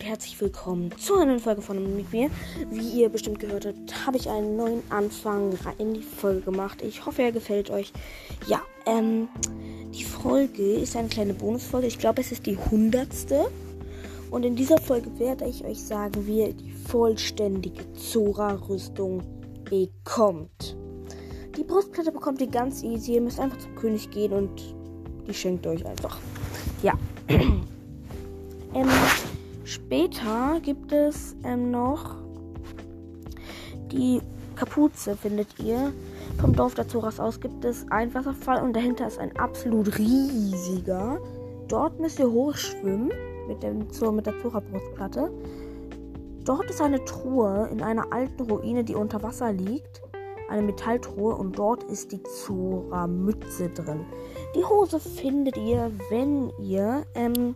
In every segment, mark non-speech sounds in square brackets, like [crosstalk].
herzlich willkommen zu einer neuen Folge von mit mir. Wie ihr bestimmt gehört habt, habe ich einen neuen Anfang in die Folge gemacht. Ich hoffe, er gefällt euch. Ja, ähm, die Folge ist eine kleine Bonusfolge. Ich glaube, es ist die hundertste. Und in dieser Folge werde ich euch sagen, wie ihr die vollständige Zora-Rüstung bekommt. Die Brustplatte bekommt ihr ganz easy. Ihr müsst einfach zum König gehen und die schenkt euch einfach. Ja. [clears throat] Später gibt es ähm, noch die Kapuze, findet ihr. Vom Dorf der Zoras aus gibt es einen Wasserfall und dahinter ist ein absolut riesiger. Dort müsst ihr hochschwimmen mit, dem, mit der Zora-Brustplatte. Dort ist eine Truhe in einer alten Ruine, die unter Wasser liegt. Eine Metalltruhe und dort ist die Zora-Mütze drin. Die Hose findet ihr, wenn ihr ähm,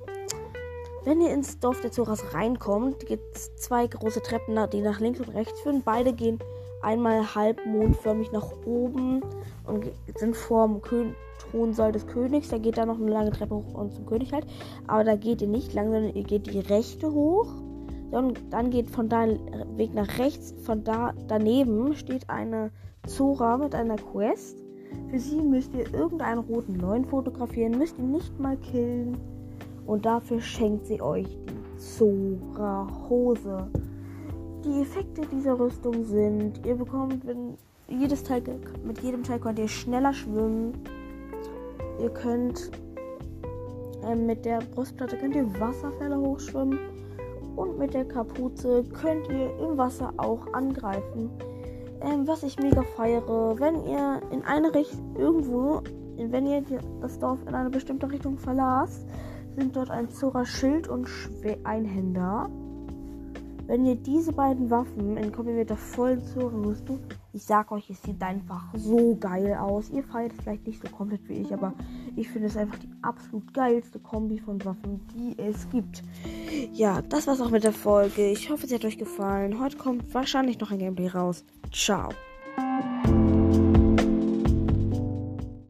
wenn ihr ins Dorf der Zoras reinkommt, gibt es zwei große Treppen, die nach links und rechts führen. Beide gehen einmal halb mondförmig nach oben und sind vorm Kön Thronsaal des Königs. Da geht da noch eine lange Treppe hoch und zum König halt. Aber da geht ihr nicht lang, sondern ihr geht die rechte hoch. Dann, dann geht von da Weg nach rechts. Von da daneben steht eine Zora mit einer Quest. Für sie müsst ihr irgendeinen roten Neuen fotografieren, müsst ihr nicht mal killen. Und dafür schenkt sie euch die Zora Hose. Die Effekte dieser Rüstung sind, ihr bekommt, wenn jedes Teil, mit jedem Teil könnt ihr schneller schwimmen. Ihr könnt äh, mit der Brustplatte könnt ihr Wasserfälle hochschwimmen und mit der Kapuze könnt ihr im Wasser auch angreifen. Ähm, was ich mega feiere, wenn ihr in eine Richtung irgendwo, wenn ihr das Dorf in eine bestimmte Richtung verlasst, sind dort ein Zora Schild und Einhänder. Wenn ihr diese beiden Waffen in Kombination voll Zora Rüstung, ich sag euch, es sieht einfach so geil aus. Ihr feiert es vielleicht nicht so komplett wie ich, aber ich finde es einfach die absolut geilste Kombi von Waffen, die es gibt. Ja, das war's auch mit der Folge. Ich hoffe, es hat euch gefallen. Heute kommt wahrscheinlich noch ein Gameplay raus. Ciao.